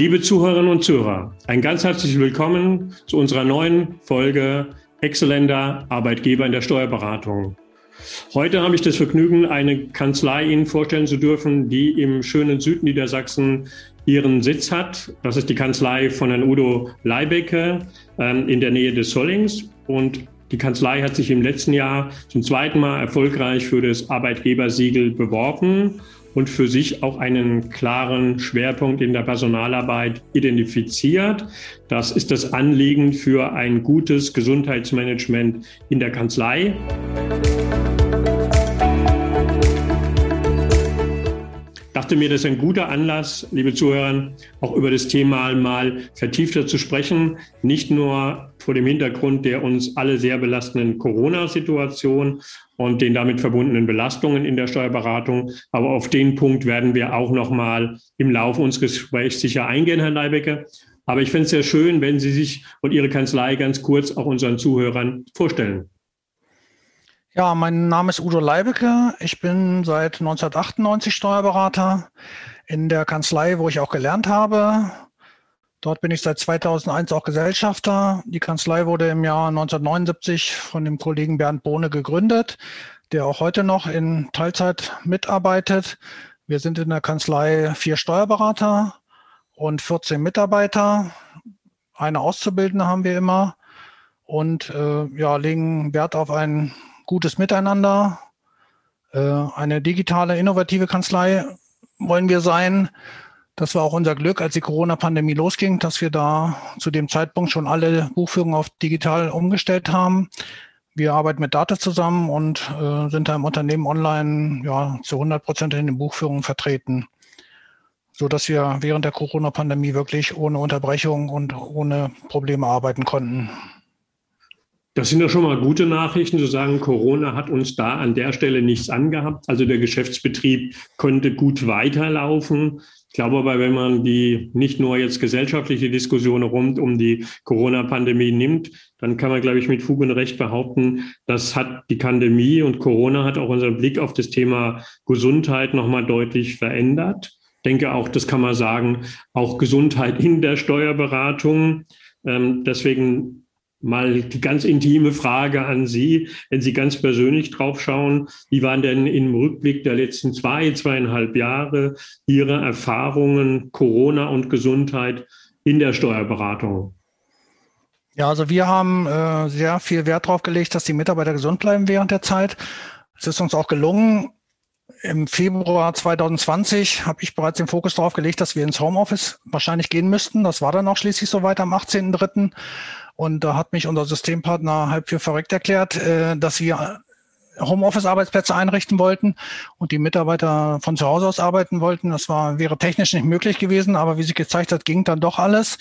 Liebe Zuhörerinnen und Zuhörer, ein ganz herzliches Willkommen zu unserer neuen Folge Exzellenter Arbeitgeber in der Steuerberatung. Heute habe ich das Vergnügen, eine Kanzlei Ihnen vorstellen zu dürfen, die im schönen Südniedersachsen ihren Sitz hat. Das ist die Kanzlei von Herrn Udo Leibecke ähm, in der Nähe des Sollings. Und die Kanzlei hat sich im letzten Jahr zum zweiten Mal erfolgreich für das Arbeitgebersiegel beworben und für sich auch einen klaren Schwerpunkt in der Personalarbeit identifiziert. Das ist das Anliegen für ein gutes Gesundheitsmanagement in der Kanzlei. Dachte mir, das ist ein guter Anlass, liebe Zuhörer, auch über das Thema mal vertiefter zu sprechen. Nicht nur vor dem Hintergrund der uns alle sehr belastenden Corona-Situation und den damit verbundenen Belastungen in der Steuerberatung. Aber auf den Punkt werden wir auch noch mal im Laufe unseres Gesprächs sicher eingehen, Herr Leibecker. Aber ich finde es sehr schön, wenn Sie sich und Ihre Kanzlei ganz kurz auch unseren Zuhörern vorstellen. Ja, mein Name ist Udo Leibecke. Ich bin seit 1998 Steuerberater in der Kanzlei, wo ich auch gelernt habe. Dort bin ich seit 2001 auch Gesellschafter. Die Kanzlei wurde im Jahr 1979 von dem Kollegen Bernd Bohne gegründet, der auch heute noch in Teilzeit mitarbeitet. Wir sind in der Kanzlei vier Steuerberater und 14 Mitarbeiter. Eine Auszubildende haben wir immer und äh, ja, legen Wert auf ein gutes Miteinander. Äh, eine digitale, innovative Kanzlei wollen wir sein. Das war auch unser Glück, als die Corona-Pandemie losging, dass wir da zu dem Zeitpunkt schon alle Buchführungen auf digital umgestellt haben. Wir arbeiten mit Data zusammen und äh, sind da im Unternehmen online ja, zu 100 Prozent in den Buchführungen vertreten, so dass wir während der Corona-Pandemie wirklich ohne Unterbrechung und ohne Probleme arbeiten konnten. Das sind ja schon mal gute Nachrichten, zu sagen, Corona hat uns da an der Stelle nichts angehabt. Also der Geschäftsbetrieb konnte gut weiterlaufen. Ich glaube aber, wenn man die nicht nur jetzt gesellschaftliche Diskussion rund um die Corona-Pandemie nimmt, dann kann man, glaube ich, mit Fug und Recht behaupten, das hat die Pandemie und Corona hat auch unseren Blick auf das Thema Gesundheit nochmal deutlich verändert. Ich denke auch, das kann man sagen, auch Gesundheit in der Steuerberatung. Ähm, deswegen Mal die ganz intime Frage an Sie, wenn Sie ganz persönlich drauf schauen, wie waren denn im Rückblick der letzten zwei, zweieinhalb Jahre Ihre Erfahrungen Corona und Gesundheit in der Steuerberatung? Ja, also wir haben äh, sehr viel Wert darauf gelegt, dass die Mitarbeiter gesund bleiben während der Zeit. Es ist uns auch gelungen. Im Februar 2020 habe ich bereits den Fokus darauf gelegt, dass wir ins Homeoffice wahrscheinlich gehen müssten. Das war dann auch schließlich soweit am 18.03. Und da hat mich unser Systempartner halb für verrückt erklärt, äh, dass wir Homeoffice-Arbeitsplätze einrichten wollten und die Mitarbeiter von zu Hause aus arbeiten wollten. Das war, wäre technisch nicht möglich gewesen, aber wie sich gezeigt hat, ging dann doch alles.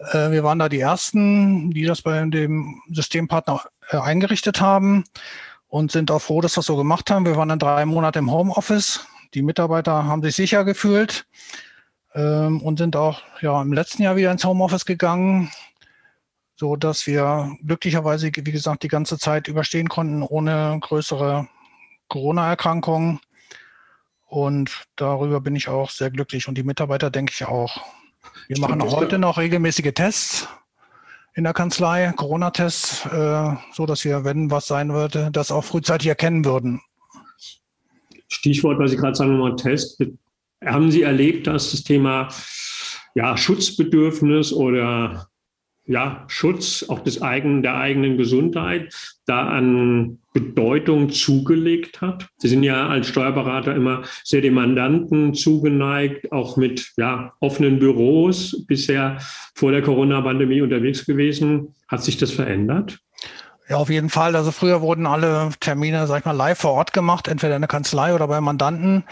Äh, wir waren da die Ersten, die das bei dem Systempartner äh, eingerichtet haben und sind auch froh, dass wir das so gemacht haben. Wir waren dann drei Monate im Homeoffice. Die Mitarbeiter haben sich sicher gefühlt ähm, und sind auch ja, im letzten Jahr wieder ins Homeoffice gegangen so dass wir glücklicherweise, wie gesagt, die ganze Zeit überstehen konnten ohne größere Corona-Erkrankungen. Und darüber bin ich auch sehr glücklich und die Mitarbeiter denke ich auch. Wir machen auch heute noch regelmäßige Tests in der Kanzlei, Corona-Tests, äh, so dass wir, wenn was sein würde, das auch frühzeitig erkennen würden. Stichwort, was Sie gerade sagen, nochmal Test. Haben Sie erlebt, dass das Thema ja, Schutzbedürfnis oder ja, Schutz auch des eigenen, der eigenen Gesundheit da an Bedeutung zugelegt hat. Sie sind ja als Steuerberater immer sehr dem Mandanten zugeneigt, auch mit ja, offenen Büros bisher vor der Corona-Pandemie unterwegs gewesen. Hat sich das verändert? Ja, auf jeden Fall. Also früher wurden alle Termine, sag ich mal, live vor Ort gemacht, entweder in der Kanzlei oder beim Mandanten.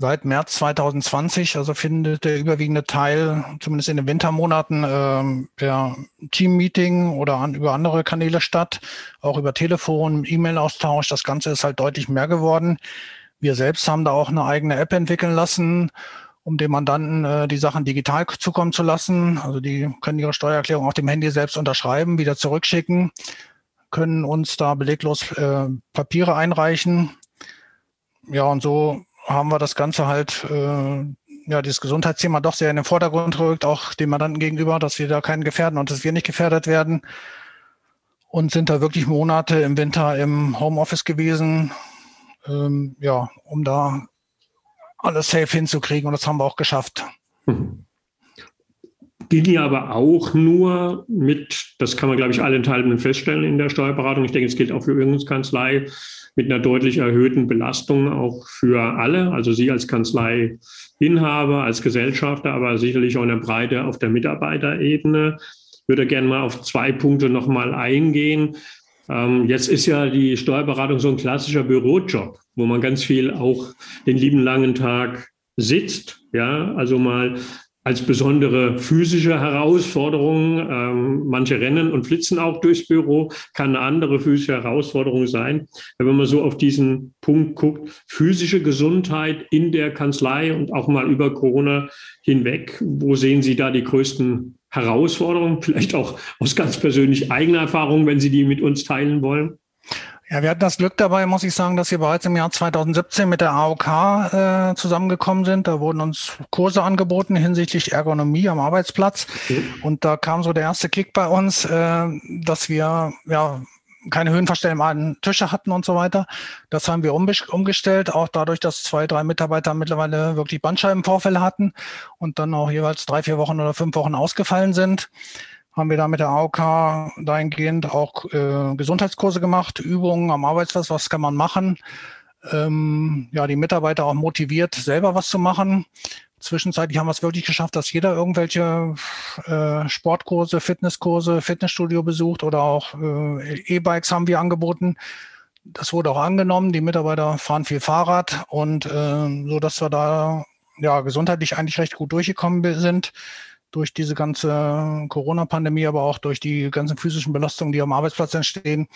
Seit März 2020, also findet der überwiegende Teil, zumindest in den Wintermonaten, äh, per Team-Meeting oder an, über andere Kanäle statt, auch über Telefon, E-Mail-Austausch. Das Ganze ist halt deutlich mehr geworden. Wir selbst haben da auch eine eigene App entwickeln lassen, um dem Mandanten äh, die Sachen digital zukommen zu lassen. Also die können ihre Steuererklärung auf dem Handy selbst unterschreiben, wieder zurückschicken, können uns da beleglos äh, Papiere einreichen. Ja, und so haben wir das Ganze halt äh, ja, dieses Gesundheitsthema doch sehr in den Vordergrund rückt, auch dem Mandanten gegenüber, dass wir da keinen gefährden und dass wir nicht gefährdet werden. Und sind da wirklich Monate im Winter im Homeoffice gewesen, ähm, ja, um da alles safe hinzukriegen. Und das haben wir auch geschafft. Mhm ging ja aber auch nur mit, das kann man, glaube ich, allenthalben feststellen in der Steuerberatung. Ich denke, es gilt auch für Übungskanzlei mit einer deutlich erhöhten Belastung auch für alle, also Sie als Kanzleiinhaber, als Gesellschafter, aber sicherlich auch in der Breite auf der Mitarbeiterebene. Ich würde gerne mal auf zwei Punkte nochmal eingehen. Ähm, jetzt ist ja die Steuerberatung so ein klassischer Bürojob, wo man ganz viel auch den lieben langen Tag sitzt. Ja, also mal als besondere physische Herausforderung. Ähm, manche rennen und flitzen auch durchs Büro, kann eine andere physische Herausforderung sein. Wenn man so auf diesen Punkt guckt, physische Gesundheit in der Kanzlei und auch mal über Corona hinweg, wo sehen Sie da die größten Herausforderungen? Vielleicht auch aus ganz persönlich eigener Erfahrung, wenn Sie die mit uns teilen wollen. Ja, wir hatten das Glück dabei, muss ich sagen, dass wir bereits im Jahr 2017 mit der AOK äh, zusammengekommen sind. Da wurden uns Kurse angeboten hinsichtlich Ergonomie am Arbeitsplatz. Mhm. Und da kam so der erste Kick bei uns, äh, dass wir ja keine höhenverstellbaren Tische hatten und so weiter. Das haben wir umgestellt, auch dadurch, dass zwei, drei Mitarbeiter mittlerweile wirklich Bandscheibenvorfälle hatten und dann auch jeweils drei, vier Wochen oder fünf Wochen ausgefallen sind haben wir da mit der AOK dahingehend auch äh, Gesundheitskurse gemacht, Übungen am Arbeitsplatz, was kann man machen. Ähm, ja, die Mitarbeiter auch motiviert, selber was zu machen. Zwischenzeitlich haben wir es wirklich geschafft, dass jeder irgendwelche äh, Sportkurse, Fitnesskurse, Fitnessstudio besucht oder auch äh, E-Bikes haben wir angeboten. Das wurde auch angenommen. Die Mitarbeiter fahren viel Fahrrad und äh, so, dass wir da ja gesundheitlich eigentlich recht gut durchgekommen sind durch diese ganze Corona-Pandemie, aber auch durch die ganzen physischen Belastungen, die am Arbeitsplatz entstehen,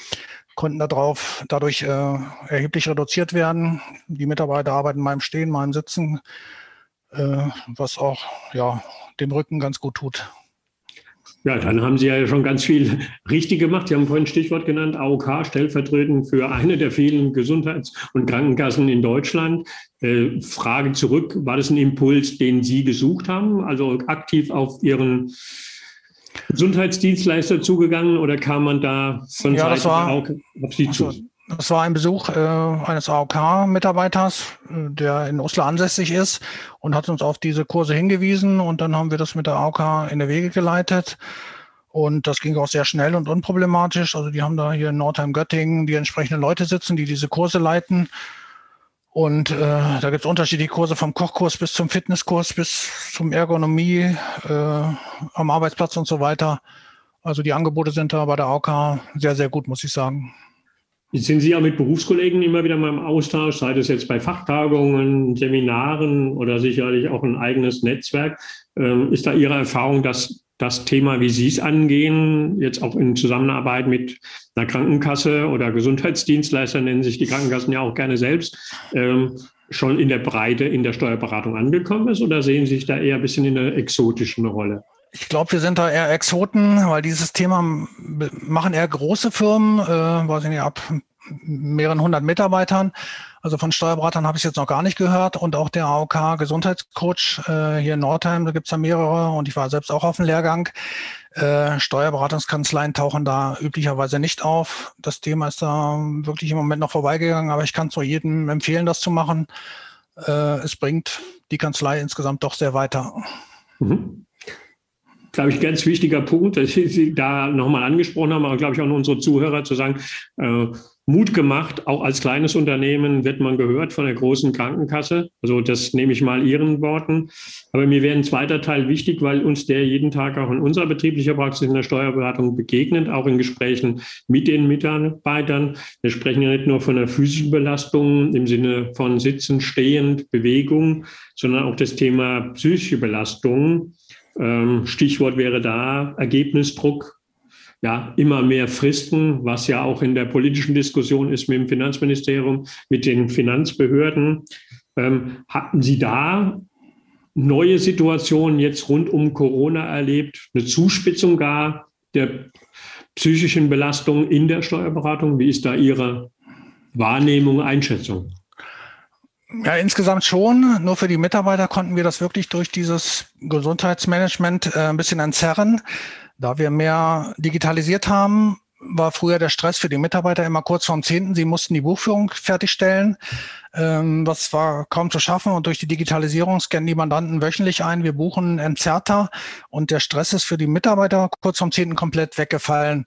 konnten darauf dadurch äh, erheblich reduziert werden. Die Mitarbeiter arbeiten mal im Stehen, mal im Sitzen, äh, was auch ja, dem Rücken ganz gut tut. Ja, dann haben Sie ja schon ganz viel richtig gemacht. Sie haben vorhin ein Stichwort genannt, AOK, stellvertretend für eine der vielen Gesundheits- und Krankenkassen in Deutschland. Äh, Frage zurück, war das ein Impuls, den Sie gesucht haben, also aktiv auf Ihren Gesundheitsdienstleister zugegangen oder kam man da von ja, Seite war, auf Sie zu? Das war ein Besuch äh, eines AOK-Mitarbeiters, der in Oslo ansässig ist und hat uns auf diese Kurse hingewiesen und dann haben wir das mit der AOK in der Wege geleitet. Und das ging auch sehr schnell und unproblematisch. Also die haben da hier in Nordheim-Göttingen die entsprechenden Leute sitzen, die diese Kurse leiten. Und äh, da gibt es unterschiedliche Kurse vom Kochkurs bis zum Fitnesskurs bis zum Ergonomie äh, am Arbeitsplatz und so weiter. Also die Angebote sind da bei der AOK sehr, sehr gut, muss ich sagen. Sind Sie ja mit Berufskollegen immer wieder mal im Austausch, sei das jetzt bei Fachtagungen, Seminaren oder sicherlich auch ein eigenes Netzwerk. Ähm, ist da Ihre Erfahrung, dass das Thema, wie Sie es angehen, jetzt auch in Zusammenarbeit mit einer Krankenkasse oder Gesundheitsdienstleister, nennen sich die Krankenkassen ja auch gerne selbst, ähm, schon in der Breite in der Steuerberatung angekommen ist oder sehen Sie sich da eher ein bisschen in einer exotischen Rolle? Ich glaube, wir sind da eher Exoten, weil dieses Thema machen eher große Firmen, äh, weiß ich nicht, ab mehreren hundert Mitarbeitern. Also von Steuerberatern habe ich jetzt noch gar nicht gehört. Und auch der AOK Gesundheitscoach äh, hier in Nordheim, da gibt es ja mehrere und ich war selbst auch auf dem Lehrgang. Äh, Steuerberatungskanzleien tauchen da üblicherweise nicht auf. Das Thema ist da wirklich im Moment noch vorbeigegangen, aber ich kann es nur jedem empfehlen, das zu machen. Äh, es bringt die Kanzlei insgesamt doch sehr weiter. Mhm glaube ich, ganz wichtiger Punkt, dass Sie da nochmal angesprochen haben, aber glaube ich auch unsere Zuhörer zu sagen, äh, Mut gemacht, auch als kleines Unternehmen wird man gehört von der großen Krankenkasse. Also das nehme ich mal Ihren Worten. Aber mir wäre ein zweiter Teil wichtig, weil uns der jeden Tag auch in unserer betrieblichen Praxis in der Steuerberatung begegnet, auch in Gesprächen mit den Mitarbeitern. Wir sprechen ja nicht nur von der physischen Belastung im Sinne von Sitzen, Stehend, Bewegung, sondern auch das Thema psychische Belastung. Ähm, Stichwort wäre da Ergebnisdruck, ja, immer mehr Fristen, was ja auch in der politischen Diskussion ist mit dem Finanzministerium, mit den Finanzbehörden. Ähm, hatten Sie da neue Situationen jetzt rund um Corona erlebt, eine Zuspitzung gar der psychischen Belastung in der Steuerberatung? Wie ist da Ihre Wahrnehmung, Einschätzung? Ja, insgesamt schon. Nur für die Mitarbeiter konnten wir das wirklich durch dieses Gesundheitsmanagement äh, ein bisschen entzerren, da wir mehr digitalisiert haben war früher der Stress für die Mitarbeiter immer kurz vorm 10. Sie mussten die Buchführung fertigstellen. Ähm, das war kaum zu schaffen und durch die Digitalisierung scannen die Mandanten wöchentlich ein. Wir buchen entzerrter und der Stress ist für die Mitarbeiter kurz vorm 10. komplett weggefallen.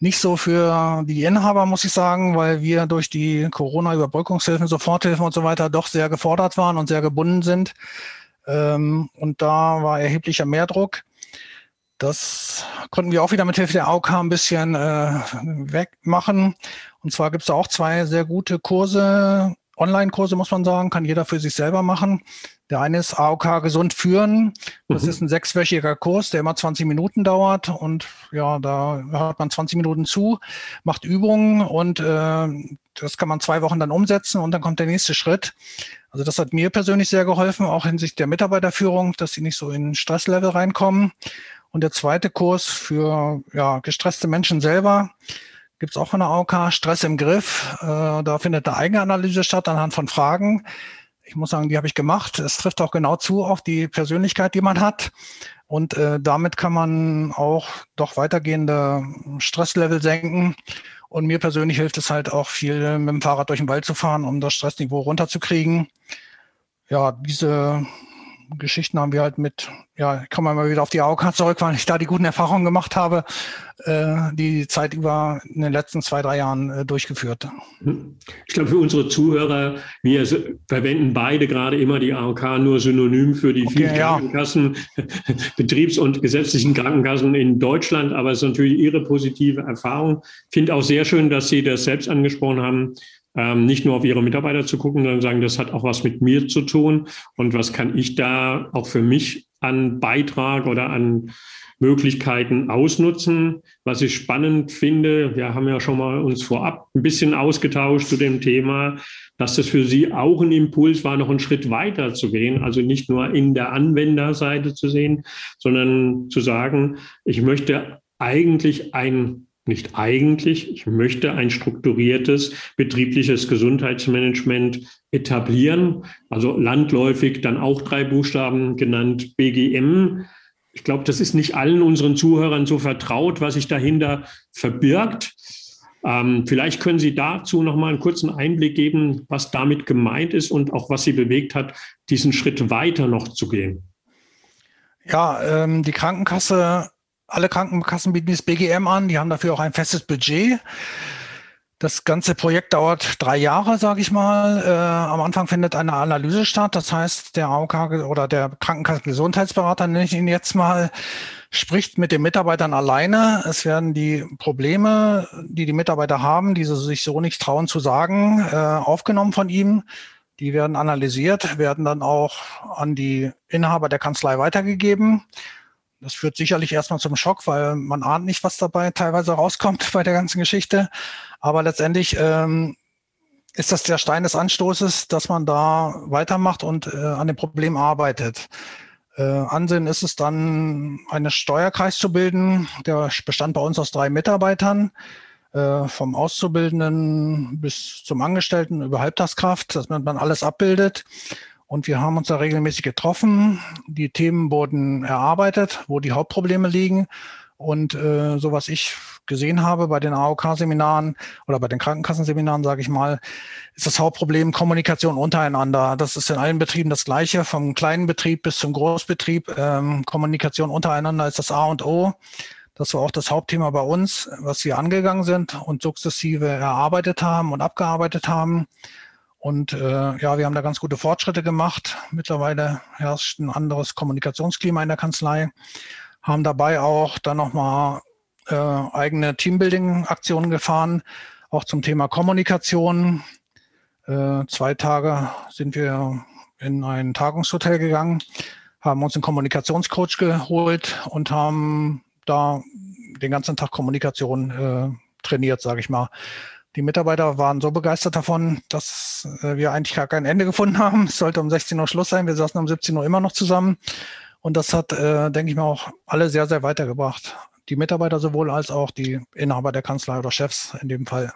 Nicht so für die Inhaber, muss ich sagen, weil wir durch die Corona-Überbrückungshilfen, Soforthilfen und so weiter doch sehr gefordert waren und sehr gebunden sind. Ähm, und da war erheblicher Mehrdruck. Das konnten wir auch wieder mit Hilfe der AOK ein bisschen äh, wegmachen. Und zwar gibt es auch zwei sehr gute Kurse, Online-Kurse muss man sagen, kann jeder für sich selber machen. Der eine ist AOK Gesund führen. Das mhm. ist ein sechswöchiger Kurs, der immer 20 Minuten dauert. Und ja, da hat man 20 Minuten zu, macht Übungen und äh, das kann man zwei Wochen dann umsetzen und dann kommt der nächste Schritt. Also das hat mir persönlich sehr geholfen, auch hinsichtlich der Mitarbeiterführung, dass sie nicht so in Stresslevel reinkommen. Und der zweite Kurs für ja, gestresste Menschen selber gibt es auch von der AOK, Stress im Griff. Äh, da findet eine Eigenanalyse statt anhand von Fragen. Ich muss sagen, die habe ich gemacht. Es trifft auch genau zu auf die Persönlichkeit, die man hat. Und äh, damit kann man auch doch weitergehende Stresslevel senken. Und mir persönlich hilft es halt auch viel, mit dem Fahrrad durch den Wald zu fahren, um das Stressniveau runterzukriegen. Ja, diese Geschichten haben wir halt mit, ja, ich komme mal wieder auf die AOK zurück, weil ich da die guten Erfahrungen gemacht habe, äh, die Zeit über in den letzten zwei, drei Jahren äh, durchgeführt. Ich glaube, für unsere Zuhörer, wir verwenden beide gerade immer die AOK nur synonym für die okay, vielen Krankenkassen, ja. Betriebs- und gesetzlichen Krankenkassen in Deutschland, aber es ist natürlich Ihre positive Erfahrung. Ich finde auch sehr schön, dass Sie das selbst angesprochen haben, ähm, nicht nur auf ihre Mitarbeiter zu gucken, sondern sagen, das hat auch was mit mir zu tun und was kann ich da auch für mich an Beitrag oder an Möglichkeiten ausnutzen. Was ich spannend finde, wir haben ja schon mal uns vorab ein bisschen ausgetauscht zu dem Thema, dass das für Sie auch ein Impuls war, noch einen Schritt weiter zu gehen, also nicht nur in der Anwenderseite zu sehen, sondern zu sagen, ich möchte eigentlich ein nicht eigentlich, ich möchte ein strukturiertes betriebliches Gesundheitsmanagement etablieren, also landläufig dann auch drei Buchstaben genannt BGM. Ich glaube, das ist nicht allen unseren Zuhörern so vertraut, was sich dahinter verbirgt. Ähm, vielleicht können Sie dazu noch mal einen kurzen Einblick geben, was damit gemeint ist und auch was Sie bewegt hat, diesen Schritt weiter noch zu gehen. Ja, ähm, die Krankenkasse alle Krankenkassen bieten das BGM an, die haben dafür auch ein festes Budget. Das ganze Projekt dauert drei Jahre, sage ich mal. Äh, am Anfang findet eine Analyse statt. Das heißt, der AOK oder der Krankenkassengesundheitsberater, nenne ich ihn jetzt mal, spricht mit den Mitarbeitern alleine. Es werden die Probleme, die die Mitarbeiter haben, die sie sich so nicht trauen zu sagen, äh, aufgenommen von ihm. Die werden analysiert, werden dann auch an die Inhaber der Kanzlei weitergegeben. Das führt sicherlich erstmal zum Schock, weil man ahnt nicht, was dabei teilweise rauskommt bei der ganzen Geschichte. Aber letztendlich ähm, ist das der Stein des Anstoßes, dass man da weitermacht und äh, an dem Problem arbeitet. Äh, Ansehen ist es dann, einen Steuerkreis zu bilden. Der bestand bei uns aus drei Mitarbeitern, äh, vom Auszubildenden bis zum Angestellten über Halbtagskraft, dass man alles abbildet. Und wir haben uns da regelmäßig getroffen. Die Themen wurden erarbeitet, wo die Hauptprobleme liegen. Und äh, so was ich gesehen habe bei den AOK-Seminaren oder bei den Krankenkassenseminaren, sage ich mal, ist das Hauptproblem Kommunikation untereinander. Das ist in allen Betrieben das Gleiche, vom kleinen Betrieb bis zum Großbetrieb. Ähm, Kommunikation untereinander ist das A und O. Das war auch das Hauptthema bei uns, was wir angegangen sind und sukzessive erarbeitet haben und abgearbeitet haben. Und äh, ja, wir haben da ganz gute Fortschritte gemacht. Mittlerweile herrscht ein anderes Kommunikationsklima in der Kanzlei. Haben dabei auch dann nochmal äh, eigene Teambuilding-Aktionen gefahren, auch zum Thema Kommunikation. Äh, zwei Tage sind wir in ein Tagungshotel gegangen, haben uns einen Kommunikationscoach geholt und haben da den ganzen Tag Kommunikation äh, trainiert, sage ich mal. Die Mitarbeiter waren so begeistert davon, dass äh, wir eigentlich gar kein Ende gefunden haben. Es sollte um 16 Uhr Schluss sein. Wir saßen um 17 Uhr immer noch zusammen. Und das hat, äh, denke ich mal, auch alle sehr, sehr weitergebracht. Die Mitarbeiter sowohl als auch die Inhaber der Kanzlei oder Chefs in dem Fall.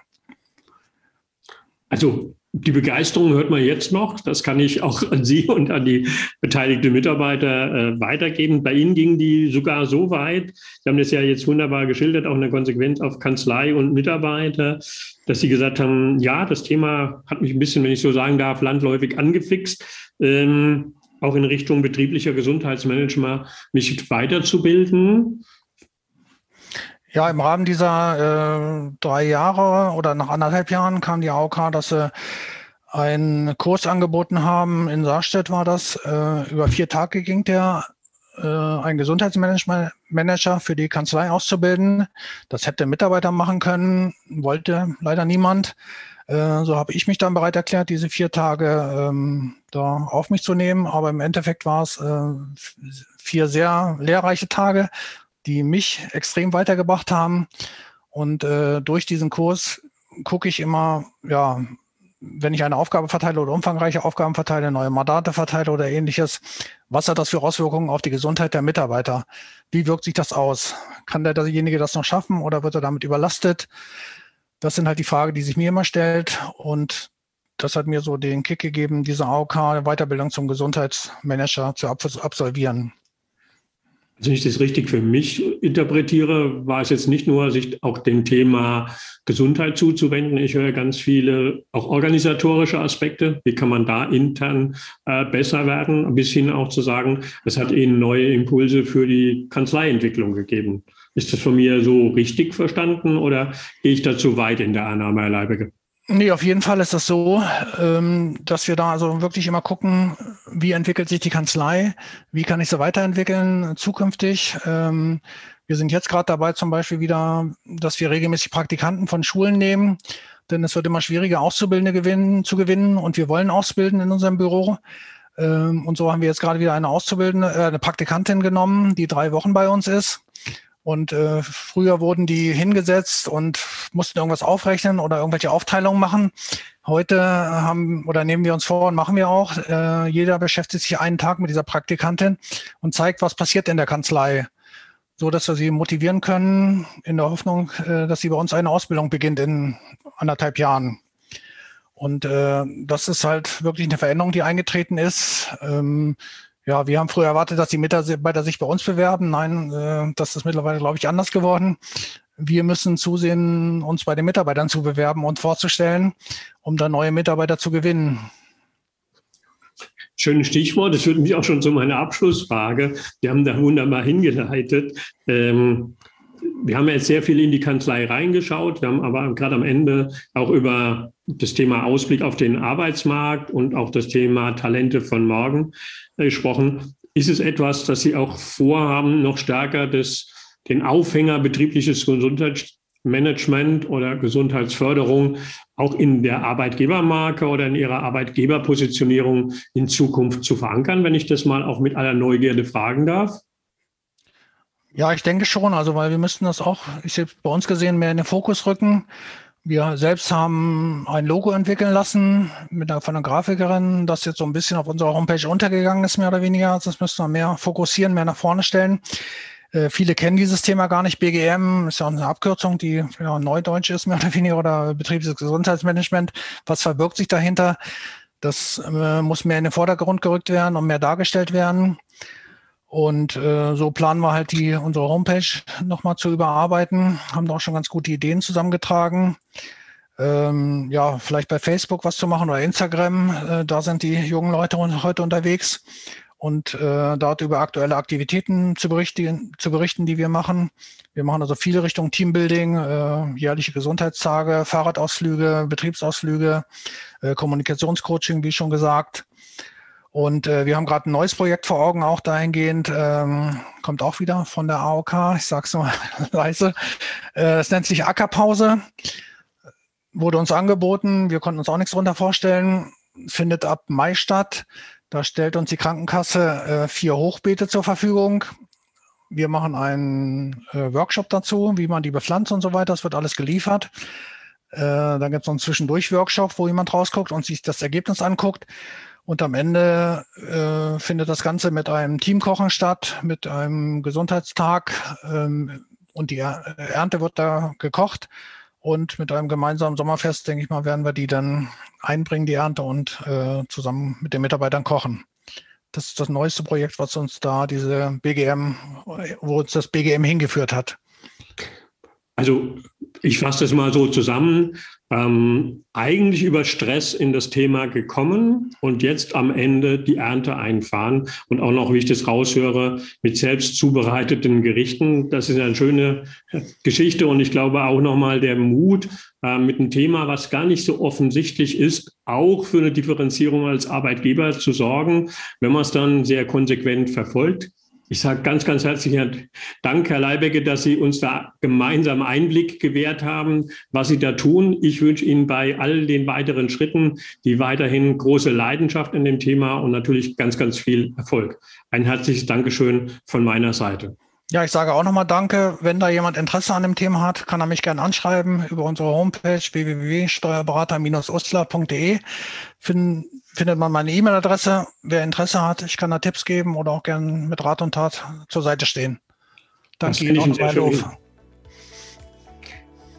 Also die Begeisterung hört man jetzt noch. Das kann ich auch an Sie und an die beteiligten Mitarbeiter äh, weitergeben. Bei Ihnen ging die sogar so weit, Sie haben das ja jetzt wunderbar geschildert, auch eine Konsequenz auf Kanzlei und Mitarbeiter, dass Sie gesagt haben, ja, das Thema hat mich ein bisschen, wenn ich so sagen darf, landläufig angefixt. Ähm, auch in Richtung betrieblicher Gesundheitsmanagement mich weiterzubilden. Ja, im Rahmen dieser äh, drei Jahre oder nach anderthalb Jahren kam die AOK, dass sie einen Kurs angeboten haben. In Saarstedt war das. Äh, über vier Tage ging der, äh, ein Gesundheitsmanager für die Kanzlei auszubilden. Das hätte Mitarbeiter machen können, wollte leider niemand. Äh, so habe ich mich dann bereit erklärt, diese vier Tage ähm, da auf mich zu nehmen. Aber im Endeffekt war es äh, vier sehr lehrreiche Tage, die mich extrem weitergebracht haben. Und äh, durch diesen Kurs gucke ich immer, ja, wenn ich eine Aufgabe verteile oder umfangreiche Aufgaben verteile, neue Mandate verteile oder ähnliches, was hat das für Auswirkungen auf die Gesundheit der Mitarbeiter? Wie wirkt sich das aus? Kann der, derjenige das noch schaffen oder wird er damit überlastet? Das sind halt die Fragen, die sich mir immer stellt. Und das hat mir so den Kick gegeben, diese AOK Weiterbildung zum Gesundheitsmanager zu absolvieren. Also wenn ich das richtig für mich interpretiere, war es jetzt nicht nur, sich auch dem Thema Gesundheit zuzuwenden. Ich höre ganz viele auch organisatorische Aspekte. Wie kann man da intern äh, besser werden? Bis hin auch zu sagen, es hat Ihnen neue Impulse für die Kanzleientwicklung gegeben. Ist das von mir so richtig verstanden oder gehe ich da zu weit in der Annahme, Herr Leibecke? Nee, auf jeden Fall ist das so, ähm, dass wir da also wirklich immer gucken, wie entwickelt sich die Kanzlei, wie kann ich sie weiterentwickeln zukünftig. Ähm, wir sind jetzt gerade dabei zum Beispiel wieder, dass wir regelmäßig Praktikanten von Schulen nehmen, denn es wird immer schwieriger, Auszubildende gewinnen, zu gewinnen und wir wollen ausbilden in unserem Büro. Ähm, und so haben wir jetzt gerade wieder eine Auszubildende, äh, eine Praktikantin genommen, die drei Wochen bei uns ist und äh, früher wurden die hingesetzt und mussten irgendwas aufrechnen oder irgendwelche Aufteilungen machen. Heute haben oder nehmen wir uns vor und machen wir auch. Äh, jeder beschäftigt sich einen Tag mit dieser Praktikantin und zeigt, was passiert in der Kanzlei, so dass wir sie motivieren können in der Hoffnung, äh, dass sie bei uns eine Ausbildung beginnt in anderthalb Jahren. Und äh, das ist halt wirklich eine Veränderung, die eingetreten ist. Ähm, ja, wir haben früher erwartet, dass die Mitarbeiter sich bei uns bewerben. Nein, äh, das ist mittlerweile, glaube ich, anders geworden. Wir müssen zusehen, uns bei den Mitarbeitern zu bewerben und vorzustellen, um dann neue Mitarbeiter zu gewinnen. Schönes Stichwort. Das führt mich auch schon zu meiner Abschlussfrage. Wir haben da wunderbar hingeleitet. Ähm, wir haben jetzt sehr viel in die Kanzlei reingeschaut. Wir haben aber gerade am Ende auch über das Thema Ausblick auf den Arbeitsmarkt und auch das Thema Talente von morgen äh, gesprochen. Ist es etwas, das Sie auch vorhaben, noch stärker das, den Aufhänger betriebliches Gesundheitsmanagement oder Gesundheitsförderung auch in der Arbeitgebermarke oder in Ihrer Arbeitgeberpositionierung in Zukunft zu verankern, wenn ich das mal auch mit aller Neugierde fragen darf? Ja, ich denke schon. Also, weil wir müssten das auch, ich habe bei uns gesehen, mehr in den Fokus rücken. Wir selbst haben ein Logo entwickeln lassen mit einer, von einer Grafikerin, das jetzt so ein bisschen auf unserer Homepage untergegangen ist, mehr oder weniger. Das müssen wir mehr fokussieren, mehr nach vorne stellen. Äh, viele kennen dieses Thema gar nicht. BGM ist ja eine Abkürzung, die ja, neudeutsch ist, mehr oder weniger, oder betriebliches Gesundheitsmanagement. Was verbirgt sich dahinter? Das äh, muss mehr in den Vordergrund gerückt werden und mehr dargestellt werden. Und äh, so planen wir halt die unsere Homepage nochmal zu überarbeiten. Haben da auch schon ganz gute Ideen zusammengetragen. Ähm, ja, vielleicht bei Facebook was zu machen oder Instagram. Äh, da sind die jungen Leute heute unterwegs und äh, dort über aktuelle Aktivitäten zu berichten, zu berichten, die wir machen. Wir machen also viele Richtungen Teambuilding, äh, jährliche Gesundheitstage, Fahrradausflüge, Betriebsausflüge, äh, Kommunikationscoaching, wie schon gesagt. Und äh, wir haben gerade ein neues Projekt vor Augen, auch dahingehend, ähm, kommt auch wieder von der AOK, ich sage es mal leise. Äh, es nennt sich Ackerpause, wurde uns angeboten, wir konnten uns auch nichts darunter vorstellen, findet ab Mai statt. Da stellt uns die Krankenkasse äh, vier Hochbeete zur Verfügung. Wir machen einen äh, Workshop dazu, wie man die bepflanzt und so weiter. Das wird alles geliefert. Äh, dann gibt es noch einen Zwischendurch-Workshop, wo jemand rausguckt und sich das Ergebnis anguckt. Und am Ende äh, findet das Ganze mit einem Teamkochen statt, mit einem Gesundheitstag ähm, und die Ernte wird da gekocht. Und mit einem gemeinsamen Sommerfest, denke ich mal, werden wir die dann einbringen, die Ernte, und äh, zusammen mit den Mitarbeitern kochen. Das ist das neueste Projekt, was uns da diese BGM, wo uns das BGM hingeführt hat. Also ich fasse das mal so zusammen. Ähm, eigentlich über Stress in das Thema gekommen und jetzt am Ende die Ernte einfahren und auch noch, wie ich das raushöre, mit selbst zubereiteten Gerichten. Das ist eine schöne Geschichte und ich glaube auch nochmal der Mut, äh, mit einem Thema, was gar nicht so offensichtlich ist, auch für eine Differenzierung als Arbeitgeber zu sorgen, wenn man es dann sehr konsequent verfolgt. Ich sage ganz, ganz herzlichen Dank, Herr Leibecke, dass Sie uns da gemeinsam Einblick gewährt haben, was Sie da tun. Ich wünsche Ihnen bei all den weiteren Schritten die weiterhin große Leidenschaft in dem Thema und natürlich ganz, ganz viel Erfolg. Ein herzliches Dankeschön von meiner Seite. Ja, ich sage auch nochmal Danke. Wenn da jemand Interesse an dem Thema hat, kann er mich gerne anschreiben über unsere Homepage www.steuerberater-ostler.de. Find, findet man meine E-Mail-Adresse. Wer Interesse hat, ich kann da Tipps geben oder auch gerne mit Rat und Tat zur Seite stehen. Danke Ihnen auch nochmal,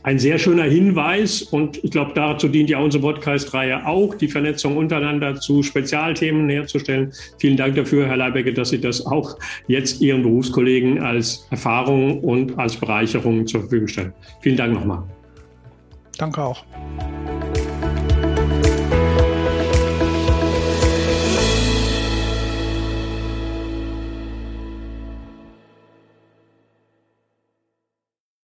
ein sehr schöner Hinweis und ich glaube, dazu dient ja unsere Podcast-Reihe auch, die Vernetzung untereinander zu Spezialthemen herzustellen. Vielen Dank dafür, Herr Leibecke, dass Sie das auch jetzt Ihren Berufskollegen als Erfahrung und als Bereicherung zur Verfügung stellen. Vielen Dank nochmal. Danke auch.